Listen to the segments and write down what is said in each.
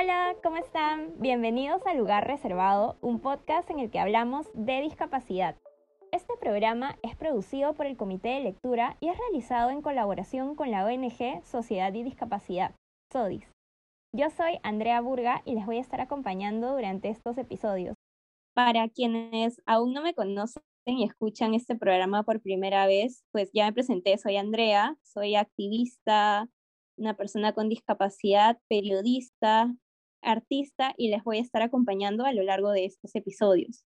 Hola, ¿cómo están? Bienvenidos a Lugar Reservado, un podcast en el que hablamos de discapacidad. Este programa es producido por el Comité de Lectura y es realizado en colaboración con la ONG Sociedad y Discapacidad, SODIS. Yo soy Andrea Burga y les voy a estar acompañando durante estos episodios. Para quienes aún no me conocen y escuchan este programa por primera vez, pues ya me presenté, soy Andrea, soy activista, una persona con discapacidad, periodista, artista y les voy a estar acompañando a lo largo de estos episodios.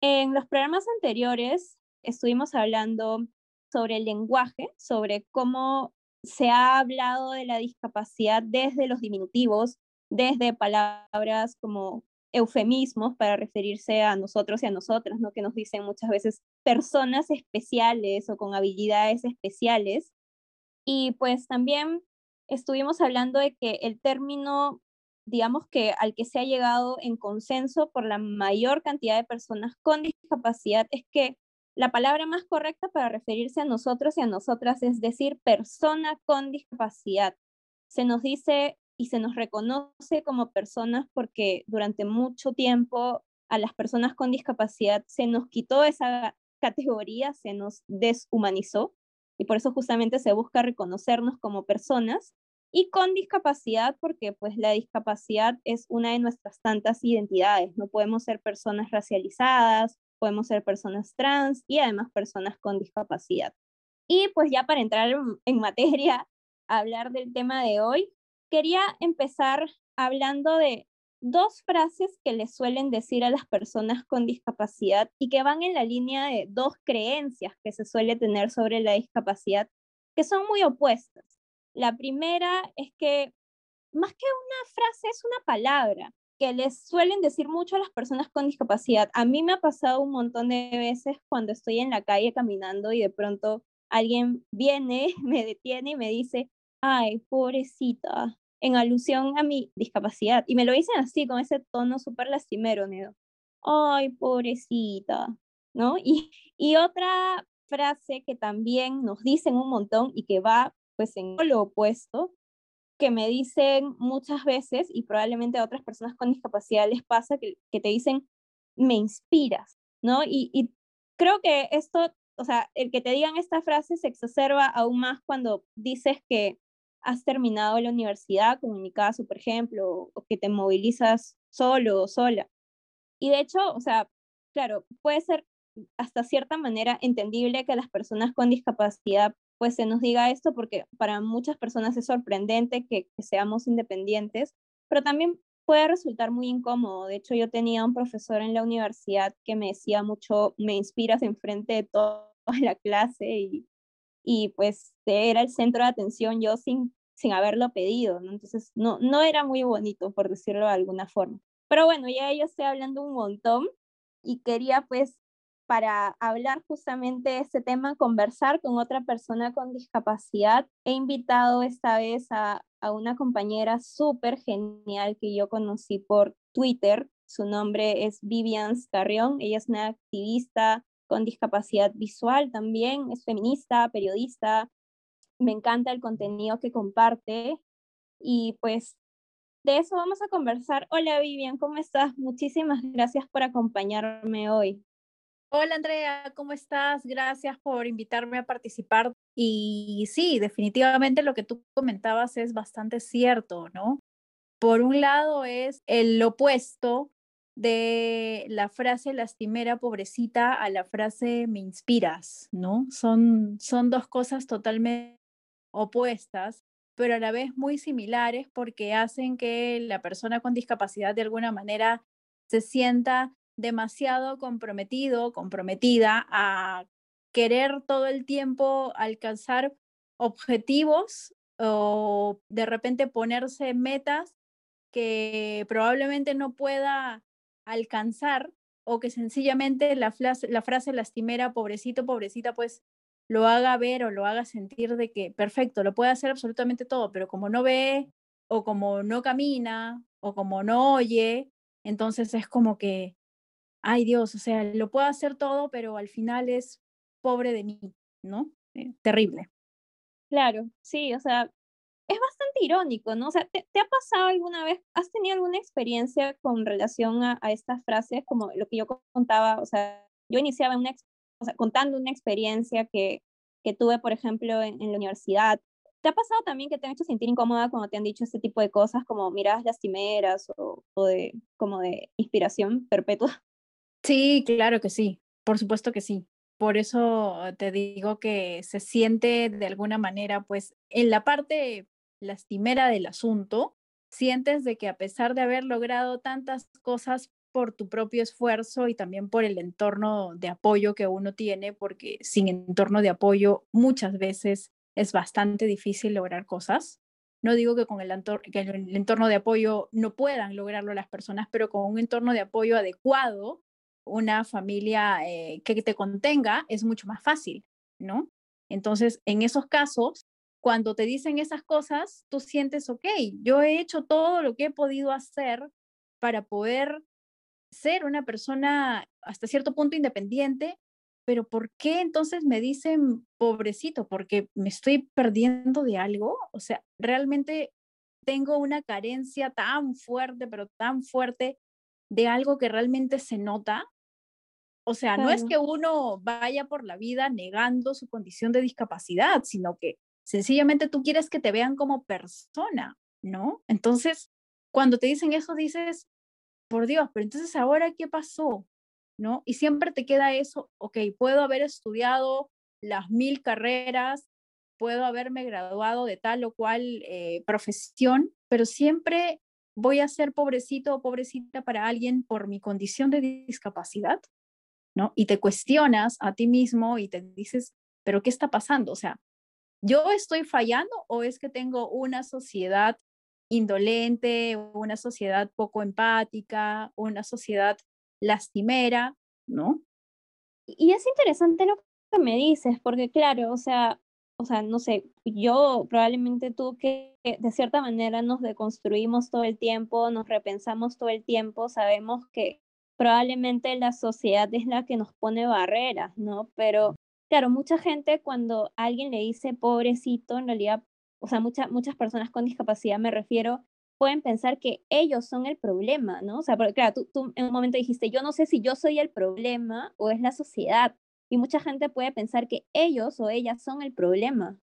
En los programas anteriores estuvimos hablando sobre el lenguaje, sobre cómo se ha hablado de la discapacidad desde los diminutivos, desde palabras como eufemismos para referirse a nosotros y a nosotras, ¿no? que nos dicen muchas veces personas especiales o con habilidades especiales. Y pues también estuvimos hablando de que el término, digamos que al que se ha llegado en consenso por la mayor cantidad de personas con discapacidad es que la palabra más correcta para referirse a nosotros y a nosotras es decir persona con discapacidad. Se nos dice y se nos reconoce como personas porque durante mucho tiempo a las personas con discapacidad se nos quitó esa categoría, se nos deshumanizó y por eso justamente se busca reconocernos como personas y con discapacidad porque pues la discapacidad es una de nuestras tantas identidades, no podemos ser personas racializadas, podemos ser personas trans y además personas con discapacidad. Y pues ya para entrar en materia, hablar del tema de hoy, quería empezar hablando de dos frases que le suelen decir a las personas con discapacidad y que van en la línea de dos creencias que se suele tener sobre la discapacidad que son muy opuestas. La primera es que más que una frase es una palabra que les suelen decir mucho a las personas con discapacidad. A mí me ha pasado un montón de veces cuando estoy en la calle caminando y de pronto alguien viene, me detiene y me dice, ay, pobrecita, en alusión a mi discapacidad. Y me lo dicen así, con ese tono súper lastimero, ¿no? Ay, pobrecita, ¿no? Y, y otra frase que también nos dicen un montón y que va pues en lo opuesto, que me dicen muchas veces, y probablemente a otras personas con discapacidad les pasa, que, que te dicen, me inspiras, ¿no? Y, y creo que esto, o sea, el que te digan esta frase se exacerba aún más cuando dices que has terminado la universidad, como en mi caso, por ejemplo, o que te movilizas solo o sola. Y de hecho, o sea, claro, puede ser hasta cierta manera entendible que las personas con discapacidad pues se nos diga esto porque para muchas personas es sorprendente que, seamos independientes, pero también puede resultar muy incómodo. De hecho, yo tenía un profesor en la universidad que me decía mucho, me inspiras enfrente de toda la clase y, y pues era el centro de atención yo sin, sin haberlo pedido, ¿no? Entonces no, no era muy bonito, por decirlo de alguna forma. Pero bueno, ya yo estoy hablando un montón y quería pues para hablar justamente de este tema, conversar con otra persona con discapacidad. He invitado esta vez a, a una compañera súper genial que yo conocí por Twitter. Su nombre es Vivian Carrión. Ella es una activista con discapacidad visual también, es feminista, periodista, me encanta el contenido que comparte y pues de eso vamos a conversar. Hola Vivian, ¿cómo estás? Muchísimas gracias por acompañarme hoy. Hola Andrea, ¿cómo estás? Gracias por invitarme a participar. Y sí, definitivamente lo que tú comentabas es bastante cierto, ¿no? Por un lado es el opuesto de la frase lastimera pobrecita a la frase me inspiras, ¿no? Son, son dos cosas totalmente opuestas, pero a la vez muy similares porque hacen que la persona con discapacidad de alguna manera se sienta demasiado comprometido, comprometida a querer todo el tiempo alcanzar objetivos o de repente ponerse metas que probablemente no pueda alcanzar o que sencillamente la, frase, la frase lastimera, pobrecito, pobrecita, pues lo haga ver o lo haga sentir de que, perfecto, lo puede hacer absolutamente todo, pero como no ve o como no camina o como no oye, entonces es como que ay Dios, o sea, lo puedo hacer todo, pero al final es pobre de mí, ¿no? Eh, terrible. Claro, sí, o sea, es bastante irónico, ¿no? O sea, ¿te, ha pasado alguna vez, has tenido alguna experiencia con relación a, estas frases, como lo que yo contaba, o sea, yo iniciaba una, o sea, contando una experiencia que, que tuve, por ejemplo, en, la universidad. ¿Te ha pasado también que te han hecho sentir incómoda cuando te han dicho este tipo de cosas como miradas lastimeras o, o de, como de inspiración perpetua? Sí, claro que sí, por supuesto que sí. Por eso te digo que se siente de alguna manera, pues, en la parte lastimera del asunto, sientes de que a pesar de haber logrado tantas cosas por tu propio esfuerzo y también por el entorno de apoyo que uno tiene, porque sin entorno de apoyo muchas veces es bastante difícil lograr cosas. No digo que con el, que el entorno de apoyo no puedan lograrlo las personas, pero con un entorno de apoyo adecuado, una familia eh, que te contenga, es mucho más fácil, ¿no? Entonces, en esos casos, cuando te dicen esas cosas, tú sientes, ok, yo he hecho todo lo que he podido hacer para poder ser una persona hasta cierto punto independiente, pero ¿por qué entonces me dicen pobrecito? Porque me estoy perdiendo de algo. O sea, realmente tengo una carencia tan fuerte, pero tan fuerte de algo que realmente se nota. O sea, no es que uno vaya por la vida negando su condición de discapacidad, sino que Sencillamente tú quieres que te vean como persona, ¿no? Entonces, cuando te dicen eso, dices, por Dios, pero entonces ahora, ¿qué pasó? ¿No? Y siempre te queda eso, ok, puedo haber estudiado las mil carreras, puedo haberme graduado de tal o cual eh, profesión, pero siempre voy a ser pobrecito o pobrecita para alguien por mi condición de discapacidad, ¿no? Y te cuestionas a ti mismo y te dices, pero ¿qué está pasando? O sea, ¿yo estoy fallando o es que tengo una sociedad indolente, una sociedad poco empática, una sociedad lastimera, ¿no? Y es interesante lo que me dices, porque claro, o sea, o sea, no sé, yo probablemente tú que de cierta manera nos deconstruimos todo el tiempo, nos repensamos todo el tiempo, sabemos que probablemente la sociedad es la que nos pone barreras, ¿no? Pero claro, mucha gente cuando alguien le dice pobrecito, en realidad, o sea, muchas personas con discapacidad me refiero, pueden pensar que ellos son el problema, ¿no? O sea, porque claro, tú, tú en un momento dijiste, yo no sé si yo soy el problema o es la sociedad. Y mucha gente puede pensar que ellos o ellas son el problema.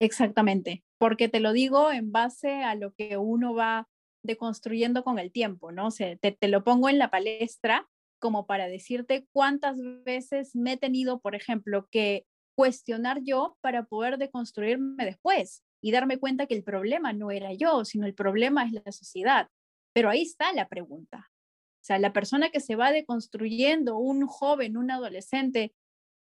Exactamente, porque te lo digo en base a lo que uno va deconstruyendo con el tiempo, ¿no? O te, te lo pongo en la palestra como para decirte cuántas veces me he tenido, por ejemplo, que cuestionar yo para poder deconstruirme después y darme cuenta que el problema no era yo, sino el problema es la sociedad. Pero ahí está la pregunta. O sea, la persona que se va deconstruyendo, un joven, un adolescente,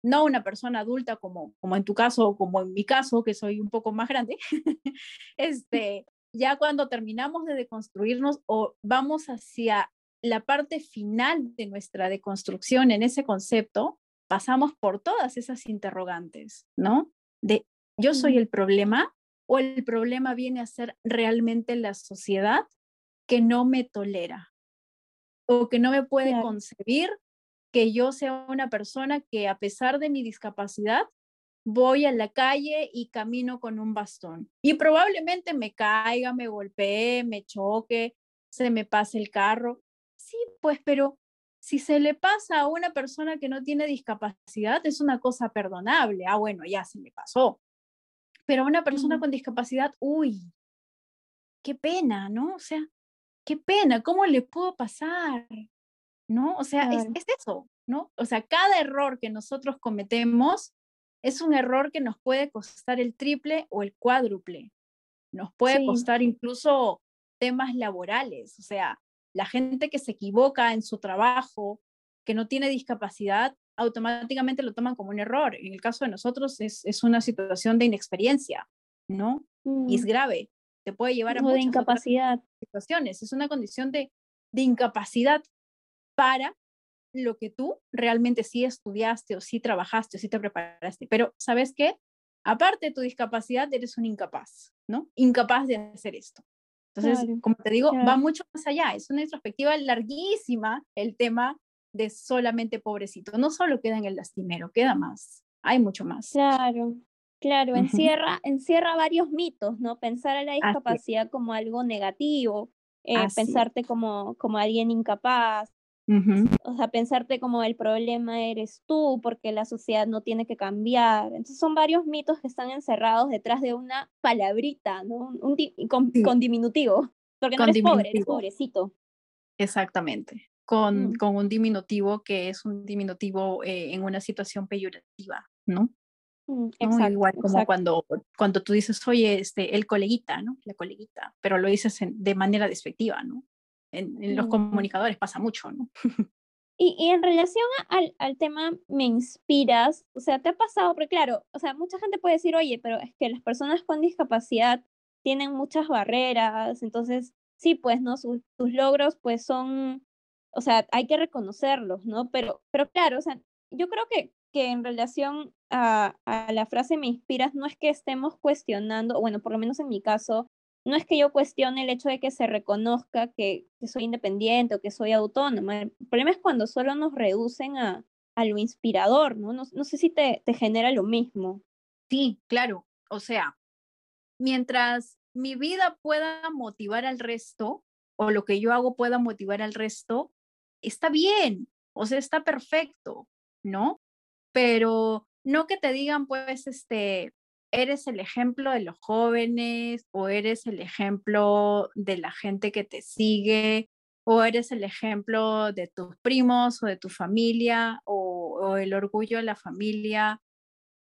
no una persona adulta como, como en tu caso o como en mi caso, que soy un poco más grande, este, ya cuando terminamos de deconstruirnos o vamos hacia la parte final de nuestra deconstrucción en ese concepto, pasamos por todas esas interrogantes, ¿no? De yo soy el problema o el problema viene a ser realmente la sociedad que no me tolera o que no me puede concebir que yo sea una persona que a pesar de mi discapacidad voy a la calle y camino con un bastón y probablemente me caiga, me golpee, me choque, se me pase el carro, Sí, pues, pero si se le pasa a una persona que no tiene discapacidad, es una cosa perdonable. Ah, bueno, ya se me pasó. Pero a una persona con discapacidad, uy, qué pena, ¿no? O sea, qué pena, ¿cómo le pudo pasar? ¿No? O sea, es, eso, ¿no? O sea, cada error que nosotros cometemos es un error que nos puede costar el triple o el cuádruple. Nos puede costar incluso temas laborales. O sea, la gente que se equivoca en su trabajo, que no tiene discapacidad, automáticamente lo toman como un error. En el caso de nosotros es, una situación de inexperiencia, ¿no? Y es mm. grave, te puede llevar a muchas de incapacidad. situaciones. Es una condición de, de incapacidad para lo que tú realmente sí estudiaste o sí trabajaste o sí te preparaste. Pero, ¿sabes qué? Aparte de tu discapacidad, eres un incapaz, ¿no? Incapaz de hacer esto. Entonces, como te digo, va mucho más allá. Es una introspectiva larguísima el tema de solamente pobrecito. No solo queda en el lastimero, queda más. Hay mucho más. Claro. Claro, encierra, encierra varios mitos, ¿no? Pensar a la discapacidad como algo negativo, eh, pensarte como, como alguien incapaz, o sea, pensarte como el problema eres tú porque la sociedad no tiene que cambiar. Entonces son varios mitos que están encerrados detrás de una palabrita, ¿no? Un, con, diminutivo, porque no eres pobre, eres pobrecito. Exactamente, con, mm. con un diminutivo que es un diminutivo eh, en una situación peyorativa, ¿no? Mm, Igual como cuando, cuando tú dices, oye, este, el coleguita, ¿no? La coleguita, pero lo dices de manera despectiva, ¿no? En, los comunicadores pasa mucho, ¿no? Y, y, en relación al, al, tema me inspiras, o sea, ¿te ha pasado? Porque claro, o sea, mucha gente puede decir, oye, pero es que las personas con discapacidad tienen muchas barreras, entonces, sí, pues, ¿no? Sus, sus logros, pues, son, o sea, hay que reconocerlos, ¿no? Pero, pero claro, o sea, yo creo que, que en relación a, a la frase me inspiras, no es que estemos cuestionando, bueno, por lo menos en mi caso, no es que yo cuestione el hecho de que se reconozca que, soy independiente o que soy autónoma. El problema es cuando solo nos reducen a, lo inspirador, ¿no? ¿no? sé si te, te genera lo mismo. Sí, claro. O sea, mientras mi vida pueda motivar al resto o lo que yo hago pueda motivar al resto, está bien, o sea, está perfecto, ¿no? Pero no que te digan, pues, este, eres el ejemplo de los jóvenes o eres el ejemplo de la gente que te sigue o eres el ejemplo de tus primos o de tu familia o, el orgullo de la familia.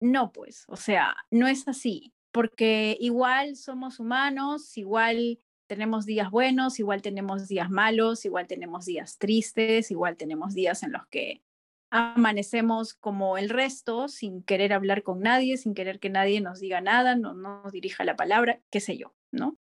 No, pues, o sea, no es así, porque igual somos humanos, igual tenemos días buenos, igual tenemos días malos, igual tenemos días tristes, igual tenemos días en los que amanecemos como el resto, sin querer hablar con nadie, sin querer que nadie nos diga nada, no, nos dirija la palabra, qué sé yo, ¿no?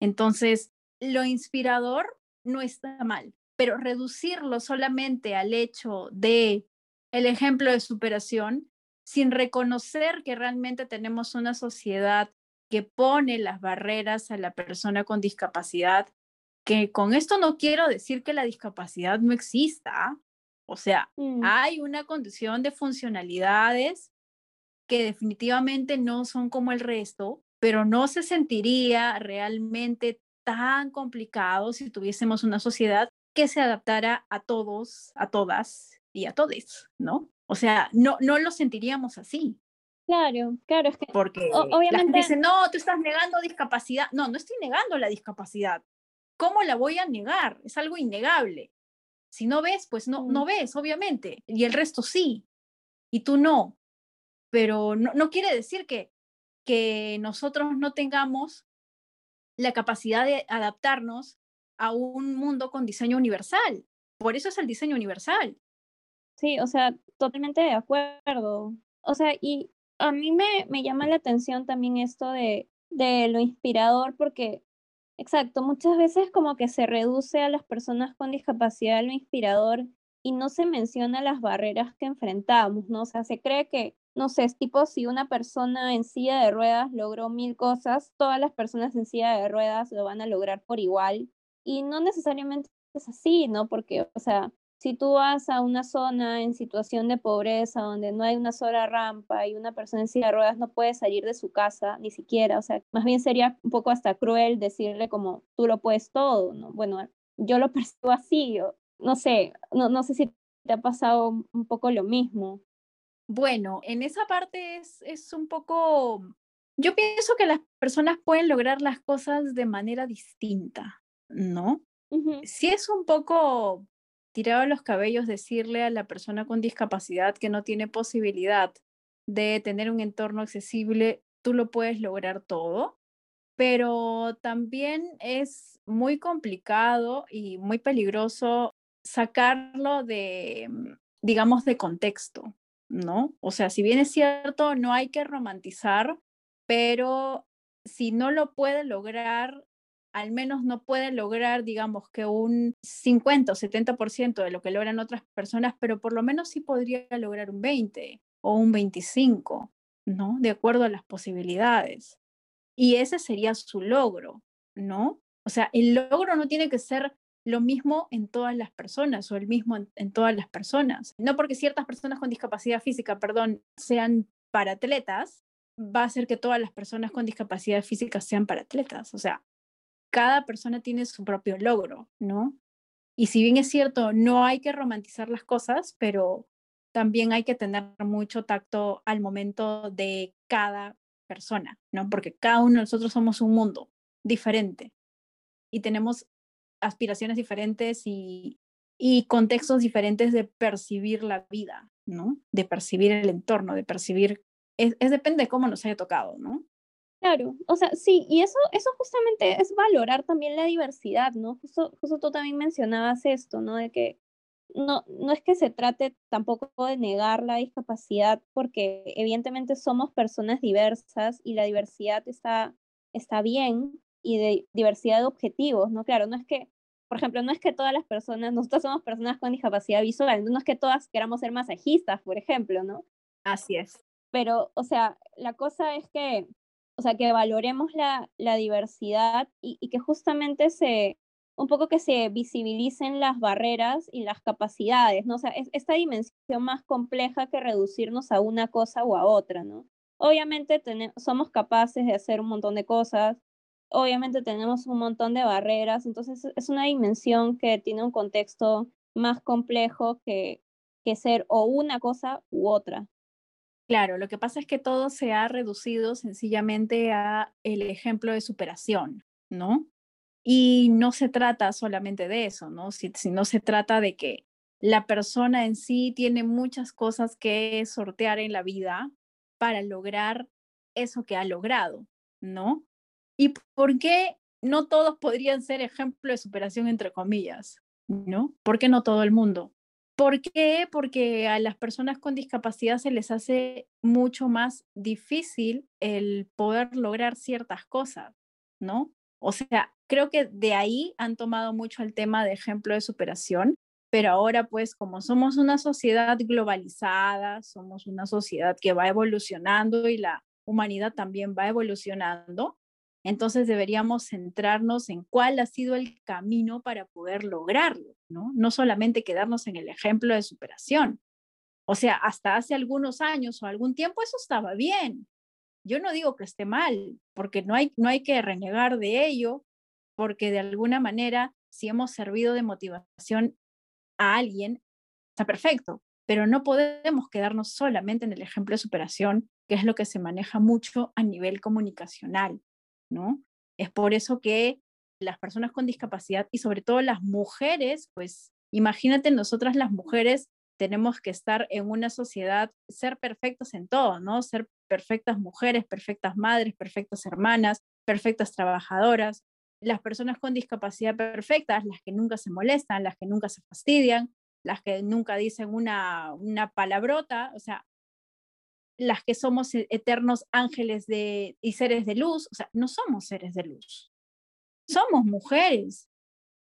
Entonces, lo inspirador no está mal, pero reducirlo solamente al hecho de el ejemplo de superación, sin reconocer que realmente tenemos una sociedad que pone las barreras a la persona con discapacidad, que con esto no quiero decir que la discapacidad no exista, o sea, mm. hay una condición de funcionalidades que definitivamente no son como el resto, pero no se sentiría realmente tan complicado si tuviésemos una sociedad que se adaptara a todos, a todas y a todos, ¿no? O sea, no, no lo sentiríamos así. Claro, claro, es que porque obviamente la gente dice, no, tú estás negando discapacidad. No, no estoy negando la discapacidad. ¿Cómo la voy a negar? Es algo innegable. Si no ves, pues no, no ves, obviamente. Y el resto sí. Y tú no. Pero no, no quiere decir que, que nosotros no tengamos la capacidad de adaptarnos a un mundo con diseño universal. Por eso es el diseño universal. Sí, o sea, totalmente de acuerdo. O sea, y a mí me, me llama la atención también esto de, de lo inspirador porque Exacto, muchas veces como que se reduce a las personas con discapacidad lo inspirador y no se menciona las barreras que enfrentamos, ¿no? O sea, se cree que, no sé, es tipo si una persona en silla de ruedas logró mil cosas, todas las personas en silla de ruedas lo van a lograr por igual y no necesariamente es así, ¿no? Porque, o sea, si tú vas a una zona en situación de pobreza donde no hay una sola rampa y una persona en silla de ruedas no puede salir de su casa ni siquiera, o sea, más bien sería un poco hasta cruel decirle como tú lo puedes todo, ¿no? Bueno, yo lo percibo así, no sé, no, no sé si te ha pasado un poco lo mismo. Bueno, en esa parte es, es un poco, yo pienso que las personas pueden lograr las cosas de manera distinta, ¿no? Si es un poco tirado los cabellos decirle a la persona con discapacidad que no tiene posibilidad de tener un entorno accesible, tú lo puedes lograr todo, pero también es muy complicado y muy peligroso sacarlo de, mm, digamos, de contexto, ¿no? O sea, si bien es cierto, no hay que romantizar, pero si no lo puede lograr al menos no puede lograr, digamos, que un 50 o 70% de lo que logran otras personas, pero por lo menos sí podría lograr un 20 o un 25, ¿no? De acuerdo a las posibilidades. Y ese sería su logro, ¿no? O sea, el logro no tiene que ser lo mismo en todas las personas o el mismo en, todas las personas. No porque ciertas personas con discapacidad física, perdón, sean para atletas, va a hacer que todas las personas con discapacidad física sean para atletas. O sea, cada persona tiene su propio logro, ¿no? Y si bien es cierto, no hay que romantizar las cosas, pero también hay que tener mucho tacto al momento de cada persona, ¿no? Porque cada uno de nosotros somos un mundo diferente y tenemos aspiraciones diferentes y, y contextos diferentes de percibir la vida, ¿no? De percibir el entorno, de percibir, es, es depende de cómo nos haya tocado, ¿no? Claro, o sea, sí, y eso, eso justamente es valorar también la diversidad, ¿no? Justo, justo tú también mencionabas esto, ¿no? De que no, no es que se trate tampoco de negar la discapacidad, porque evidentemente somos personas diversas y la diversidad está, está bien y de diversidad de objetivos, ¿no? Claro, no es que, por ejemplo, no es que todas las personas, nosotros somos personas con discapacidad visual, no es que todas queramos ser masajistas, por ejemplo, ¿no? Así es. Pero, o sea, la cosa es que o sea, que valoremos la, la diversidad y, y, que justamente se, un poco que se visibilicen las barreras y las capacidades, ¿no? O sea, es esta dimensión más compleja que reducirnos a una cosa o a otra, ¿no? Obviamente tenemos, somos capaces de hacer un montón de cosas, obviamente tenemos un montón de barreras, entonces es una dimensión que tiene un contexto más complejo que, que ser o una cosa u otra. Claro, lo que pasa es que todo se ha reducido sencillamente a el ejemplo de superación, ¿no? Y no se trata solamente de eso, ¿no? Si, no se trata de que la persona en sí tiene muchas cosas que sortear en la vida para lograr eso que ha logrado, ¿no? ¿Y por qué no todos podrían ser ejemplo de superación, entre comillas? ¿No? ¿Por qué no todo el mundo? ¿Por qué? Porque a las personas con discapacidad se les hace mucho más difícil el poder lograr ciertas cosas, ¿no? O sea, creo que de ahí han tomado mucho el tema de ejemplo de superación, pero ahora pues como somos una sociedad globalizada, somos una sociedad que va evolucionando y la humanidad también va evolucionando, entonces deberíamos centrarnos en cuál ha sido el camino para poder lograrlo, ¿no? No solamente quedarnos en el ejemplo de superación. O sea, hasta hace algunos años o algún tiempo eso estaba bien. Yo no digo que esté mal, porque no hay, no hay que renegar de ello, porque de alguna manera, si hemos servido de motivación a alguien, está perfecto, pero no podemos quedarnos solamente en el ejemplo de superación, que es lo que se maneja mucho a nivel comunicacional. Es por eso que las personas con discapacidad y sobre todo las mujeres, pues imagínate nosotras las mujeres tenemos que estar en una sociedad, ser perfectas en todo, ¿no? Ser perfectas mujeres, perfectas madres, perfectas hermanas, perfectas trabajadoras. Las personas con discapacidad perfectas, las que nunca se molestan, las que nunca se fastidian, las que nunca dicen una, una palabrota, o sea, las que somos e-, eternos ángeles de, y seres de luz, o sea, no somos seres de luz. Somos mujeres,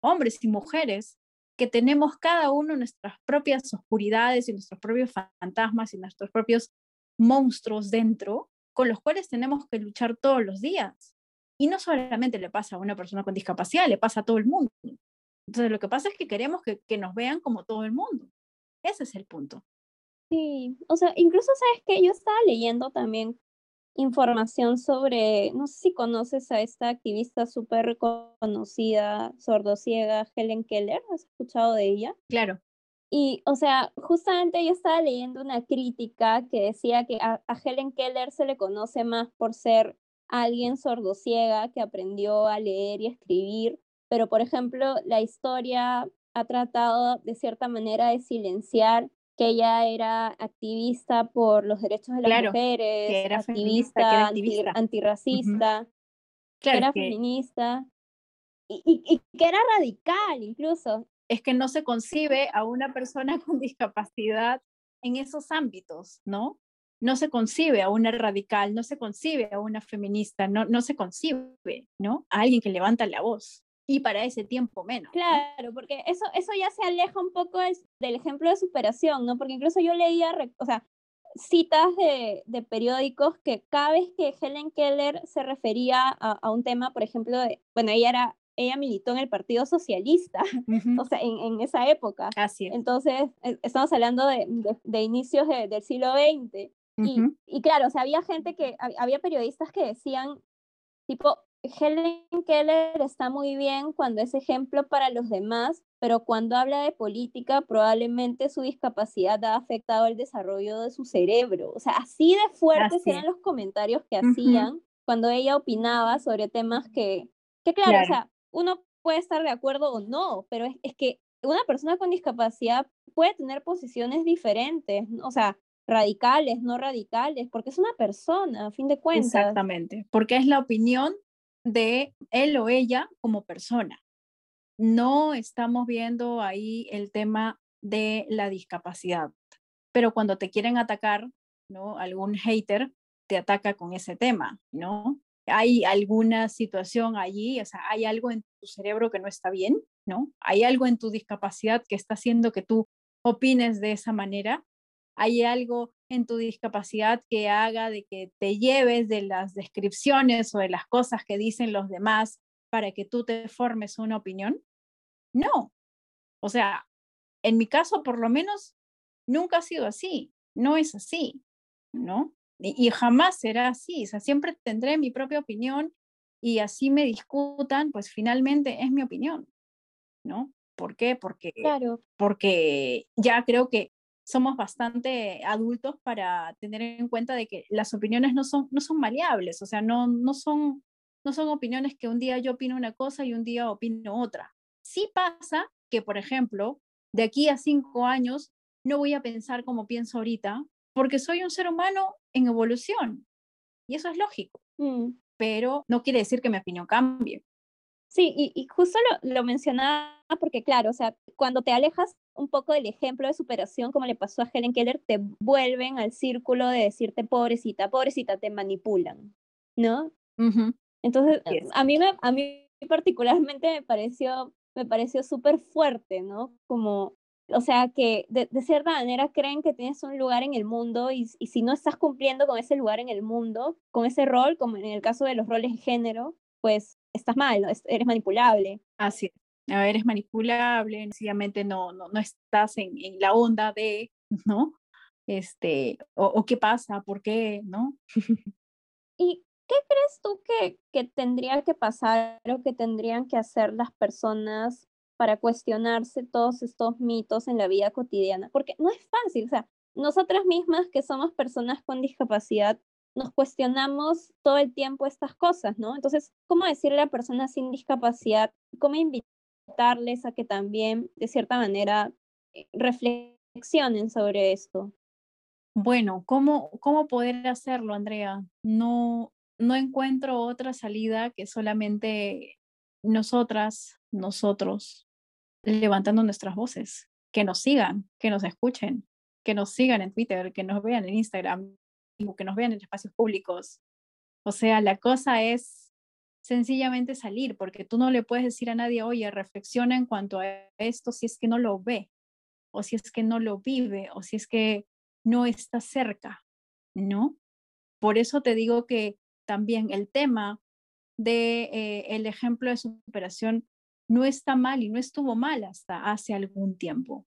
hombres y mujeres, que tenemos cada uno nuestras propias oscuridades y nuestros propios fantasmas y nuestros propios monstruos dentro, con los cuales tenemos que luchar todos los días. Y no solamente le pasa a una persona con discapacidad, le pasa a todo el mundo. Entonces, lo que pasa es que queremos que, que nos vean como todo el mundo. Ese es el punto. Sí, o sea, incluso sabes que yo estaba leyendo también información sobre, no sé si conoces a esta activista súper reconocida, sordociega, Helen Keller, ¿has escuchado de ella? Claro. Y, o sea, justamente yo estaba leyendo una crítica que decía que a, a Helen Keller se le conoce más por ser alguien sordociega que aprendió a leer y escribir, pero por ejemplo, la historia ha tratado de cierta manera de silenciar que ella era activista por los derechos de las mujeres, que era activista, antirracista, que era feminista y, y, que era radical incluso. Es que no se concibe a una persona con discapacidad en esos ámbitos, ¿no? No se concibe a una radical, no se concibe a una feminista, no, no se concibe, ¿no? A alguien que levanta la voz y para ese tiempo menos. Claro, porque eso, eso ya se aleja un poco del, ejemplo de superación, ¿no? Porque incluso yo leía, o sea, citas de, de, periódicos que cada vez que Helen Keller se refería a, a un tema, por ejemplo, de, bueno, ella era ella militó en el Partido Socialista, o sea, en, en, esa época. Así Entonces, e, estamos hablando de, de, inicios del siglo XX. y, claro, o sea, había gente que, había periodistas que decían, tipo, Helen Keller está muy bien cuando es ejemplo para los demás, pero cuando habla de política, probablemente su discapacidad ha afectado el desarrollo de su cerebro. O sea, así de fuertes eran los comentarios que hacían cuando ella opinaba sobre temas que, que claro, o sea, uno puede estar de acuerdo o no, pero es, es que una persona con discapacidad puede tener posiciones diferentes, o sea, radicales, no radicales, porque es una persona, a fin de cuentas. Exactamente, porque es la opinión de él o ella como persona. No estamos viendo ahí el tema de la discapacidad, pero cuando te quieren atacar, ¿no? Algún hater te ataca con ese tema, ¿no? Hay alguna situación allí, o sea, hay algo en tu cerebro que no está bien, ¿no? Hay algo en tu discapacidad que está haciendo que tú opines de esa manera. Hay algo en tu discapacidad que haga de que te lleves de las descripciones o de las cosas que dicen los demás para que tú te formes una opinión. No. O sea, en mi caso, por lo menos, nunca ha sido así. No es así, ¿no? Y, jamás será así. O sea, siempre tendré mi propia opinión y así me discutan, pues finalmente es mi opinión, ¿no? ¿Por qué? Porque, claro. porque ya creo que somos bastante adultos para tener en cuenta de que las opiniones no son, no son maleables, o sea, no, no, son, no son opiniones que un día yo opino una cosa y un día opino otra. Sí pasa que, por ejemplo, de aquí a cinco años no voy a pensar como pienso ahorita, porque soy un ser humano en evolución, y eso es lógico. Mm pero no quiere decir que mi opinión cambie. Sí, y, justo lo, lo, mencionaba porque, claro, o sea, cuando te alejas un poco del ejemplo de superación, como le pasó a Helen Keller, te vuelven al círculo de decirte, pobrecita, pobrecita, te manipulan, ¿no? Entonces, a, mí me, a mí particularmente me pareció, me pareció súper fuerte, ¿no? Como o sea, que de, cierta manera creen que tienes un lugar en el mundo y, si no estás cumpliendo con ese lugar en el mundo, con ese rol, como en el caso de los roles de género, pues estás mal, eres manipulable. Así es. Eres manipulable, sencillamente no, no, no estás en, en la onda de, ¿no? Este, o, o, qué pasa, por qué, ¿no? ¿Y qué crees tú que, que tendría que pasar o que tendrían que hacer las personas para cuestionarse todos estos mitos en la vida cotidiana, porque no es fácil, o sea, nosotras mismas que somos personas con discapacidad, nos cuestionamos todo el tiempo estas cosas, ¿no? Entonces, ¿cómo decirle a personas sin discapacidad, cómo a que también, de cierta manera, eh, reflexionen sobre esto? Bueno, ¿cómo, cómo poder hacerlo, Andrea? No, no encuentro otra salida que solamente nosotras, nosotros, levantando nuestras voces, que nos sigan, que nos escuchen, que nos sigan en Twitter, que nos vean en Instagram, que nos vean en espacios públicos. O sea, la cosa es sencillamente salir, porque tú no le puedes decir a nadie, oye, reflexiona en cuanto a esto si es que no lo ve, o si es que no lo vive, o si es que no está cerca, ¿no? Por eso te digo que también el tema de eh, el ejemplo de superación no está mal y no estuvo mal hasta hace algún tiempo.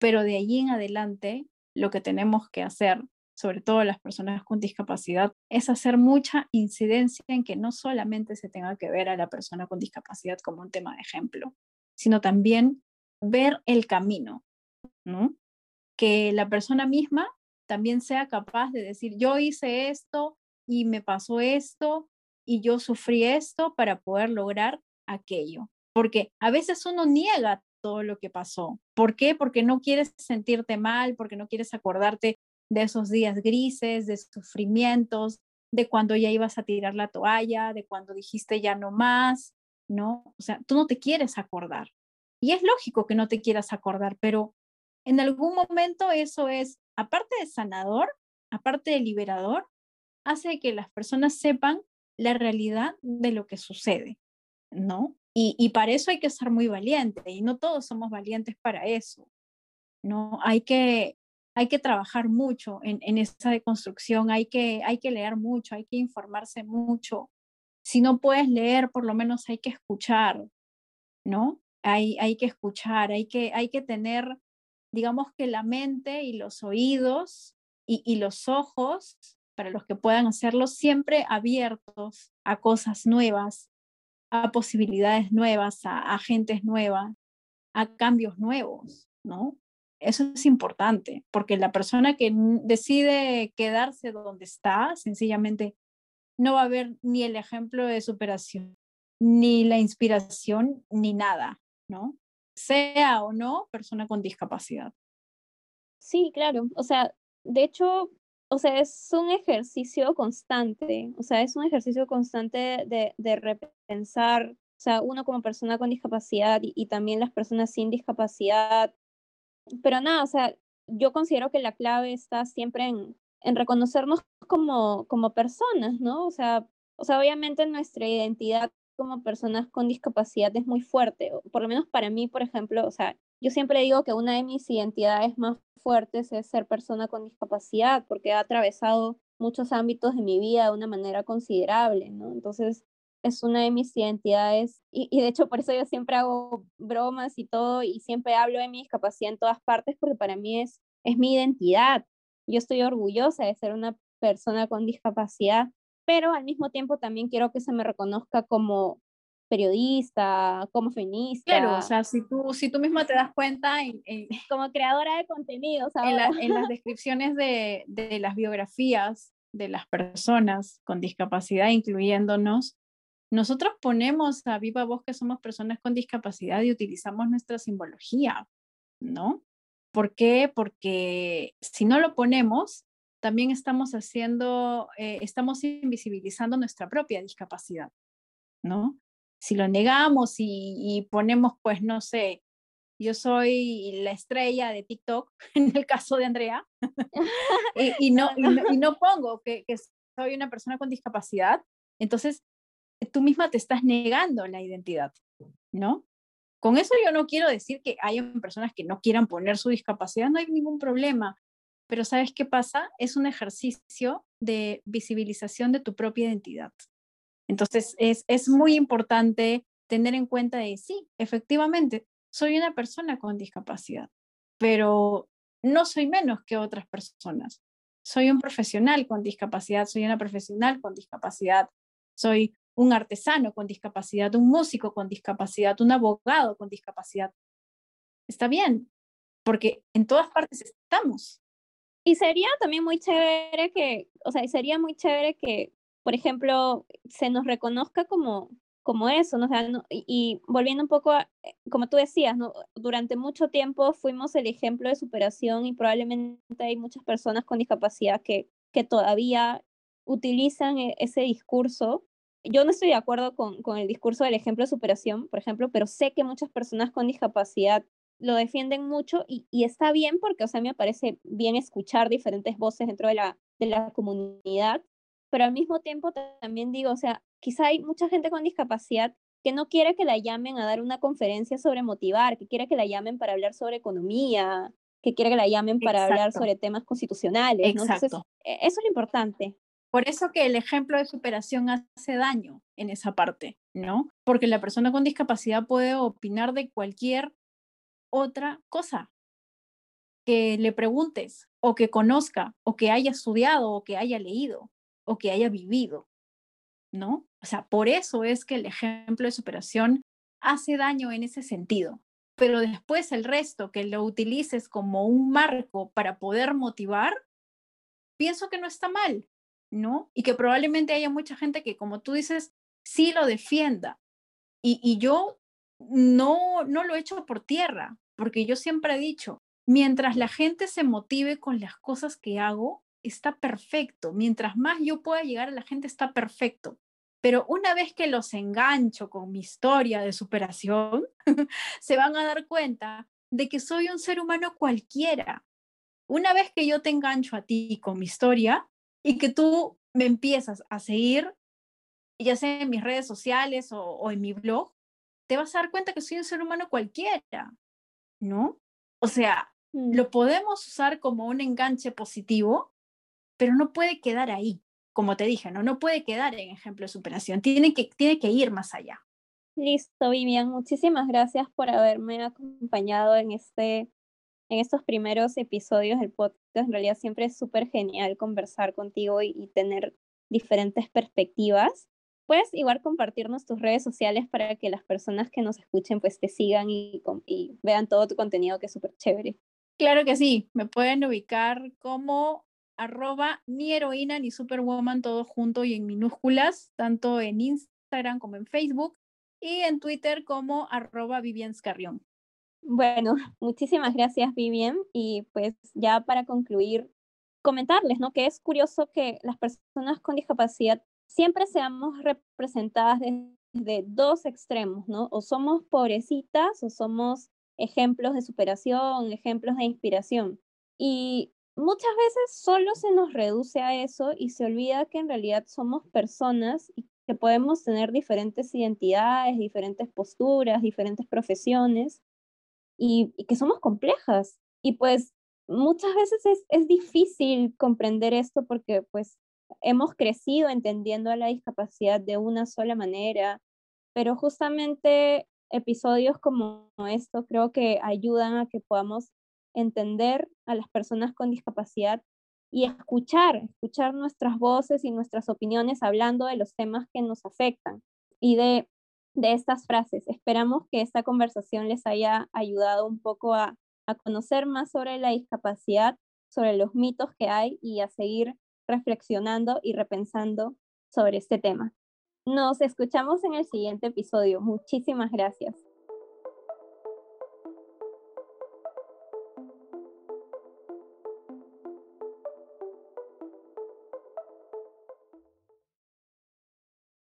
Pero de allí en adelante, lo que tenemos que hacer, sobre todo las personas con discapacidad, es hacer mucha incidencia en que no solamente se tenga que ver a la persona con discapacidad como un tema de ejemplo, sino también ver el camino, ¿no? Que la persona misma también sea capaz de decir, yo hice esto y me pasó esto y yo sufrí esto para poder lograr aquello porque a veces uno niega todo lo que pasó. ¿Por qué? Porque no quieres sentirte mal, porque no quieres acordarte de esos días grises, de sufrimientos, de cuando ya ibas a tirar la toalla, de cuando dijiste ya no más, ¿no? O sea, tú no te quieres acordar. Y es lógico que no te quieras acordar, pero en algún momento eso es, aparte de sanador, aparte de liberador, hace que las personas sepan la realidad de lo que sucede, ¿no? Y, para eso hay que ser muy valiente y no todos somos valientes para eso. ¿no? Hay, que, hay que trabajar mucho en, en esa deconstrucción, hay que, hay que leer mucho, hay que informarse mucho. Si no puedes leer, por lo menos hay que escuchar, ¿no? Hay, hay que escuchar, hay que, hay que tener, digamos que la mente y los oídos y, los ojos, para los que puedan hacerlo, siempre abiertos a cosas nuevas, a posibilidades nuevas, a, a agentes nuevas, a cambios nuevos, ¿no? Eso es importante, porque la persona que decide quedarse donde está, sencillamente no va a haber ni el ejemplo de superación, ni la inspiración, ni nada, ¿no? Sea o no persona con discapacidad. Sí, claro. O sea, de hecho, o sea, es un ejercicio constante, o sea, es un ejercicio constante de, de repensar, o sea, uno como persona con discapacidad y, también las personas sin discapacidad. Pero nada, o sea, yo considero que la clave está siempre en, en reconocernos como, como personas, ¿no? O sea, o sea, obviamente nuestra identidad como personas con discapacidad es muy fuerte, por lo menos para mí, por ejemplo, o sea, yo siempre digo que una de mis identidades más fuertes es ser persona con discapacidad, porque ha atravesado muchos ámbitos de mi vida de una manera considerable, ¿no? Entonces, es una de mis identidades y, y, de hecho por eso yo siempre hago bromas y todo y siempre hablo de mi discapacidad en todas partes porque para mí es, es mi identidad yo estoy orgullosa de ser una persona con discapacidad, pero al mismo tiempo también quiero que se me reconozca como periodista, como feminista. Claro, o sea, si tú, si tú misma te das cuenta, en, como creadora de contenidos, en, en, las descripciones de, de las biografías de las personas con discapacidad, incluyéndonos, nosotros ponemos a viva voz que somos personas con discapacidad y utilizamos nuestra simbología, ¿no? ¿Por qué? Porque si no lo ponemos, también estamos haciendo, eh, estamos invisibilizando nuestra propia discapacidad, ¿no? Si lo negamos y, ponemos, pues, no sé, yo soy la estrella de TikTok, en el caso de Andrea, y, no, y, no, pongo que, que soy una persona con discapacidad, entonces tú misma te estás negando la identidad, ¿no? Con eso yo no quiero decir que hayan personas que no quieran poner su discapacidad, no hay ningún problema. Pero ¿sabes qué pasa? Es un ejercicio de visibilización de tu propia identidad. Entonces, es, es muy importante tener en cuenta de, sí, efectivamente, soy una persona con discapacidad, pero no soy menos que otras personas. Soy un profesional con discapacidad, soy una profesional con discapacidad, soy un artesano con discapacidad, un músico con discapacidad, un abogado con discapacidad. Está bien, porque en todas partes estamos. Y sería también muy chévere que, o sea, sería muy chévere que, por ejemplo, se nos reconozca como, como eso, ¿no? y, volviendo un poco, a, eh, como tú decías, durante mucho tiempo fuimos el ejemplo de superación y probablemente hay muchas personas con discapacidad que, que todavía utilizan e, ese discurso yo no estoy de acuerdo con, con, el discurso del ejemplo de superación, por ejemplo, pero sé que muchas personas con discapacidad lo defienden mucho y, y, está bien porque, o sea, me parece bien escuchar diferentes voces dentro de la, de la comunidad, pero al mismo tiempo también digo, o sea, quizá hay mucha gente con discapacidad que no quiere que la llamen a dar una conferencia sobre motivar, que quiere que la llamen para hablar sobre economía, que quiere que la llamen para hablar sobre temas constitucionales. ¿no? Entonces, e, eso es lo importante. Por eso que el ejemplo de superación hace daño en esa parte, ¿no? Porque la persona con discapacidad puede opinar de cualquier otra cosa que le preguntes o que conozca o que haya estudiado o que haya leído o que haya vivido, ¿no? O sea, por eso es que el ejemplo de superación hace daño en ese sentido. Pero después el resto, que lo utilices como un marco para poder motivar, pienso que no está mal, ¿no? Y que probablemente haya mucha gente que, como tú dices, sí lo defienda. Y, yo no, no lo echo por tierra, porque yo siempre he dicho, mientras la gente se motive con las cosas que hago, está perfecto. Mientras más yo pueda llegar a la gente, está perfecto. Pero una vez que los engancho con mi historia de superación, se van a dar cuenta de que soy un ser humano cualquiera. Una vez que yo te engancho a ti con mi historia, y que tú me empiezas a seguir, ya sea en mis redes sociales o, en mi blog, te vas a dar cuenta que soy un ser humano cualquiera, ¿no? O sea, mm. lo podemos usar como un enganche positivo, pero no puede quedar ahí, como te dije, ¿no? No puede quedar en ejemplo de superación, tiene que, tiene que ir más allá. Listo, Vivian, muchísimas gracias por haberme acompañado en este en estos primeros episodios del podcast. En realidad siempre es súper genial conversar contigo y, tener diferentes perspectivas. Puedes igual compartirnos tus redes sociales para que las personas que nos escuchen pues te sigan y, y vean todo tu contenido que es súper chévere. Claro que sí, me pueden ubicar como arroba ni heroína ni superwoman todo junto y en minúsculas, tanto en Instagram como en Facebook y en Twitter como arroba Vivian Scarrión. Bueno, muchísimas gracias Vivian y pues ya para concluir, comentarles, ¿no? Que es curioso que las personas con discapacidad siempre seamos representadas desde dos extremos, ¿no? O somos pobrecitas o somos ejemplos de superación, ejemplos de inspiración. Y muchas veces solo se nos reduce a eso y se olvida que en realidad somos personas y que podemos tener diferentes identidades, diferentes posturas, diferentes profesiones y, que somos complejas. Y pues muchas veces es, es difícil comprender esto porque pues hemos crecido entendiendo a la discapacidad de una sola manera, pero justamente episodios como esto creo que ayudan a que podamos entender a las personas con discapacidad y escuchar, escuchar nuestras voces y nuestras opiniones hablando de los temas que nos afectan y de, de estas frases. Esperamos que esta conversación les haya ayudado un poco a, a conocer más sobre la discapacidad, sobre los mitos que hay y a seguir reflexionando y repensando sobre este tema. Nos escuchamos en el siguiente episodio. Muchísimas gracias.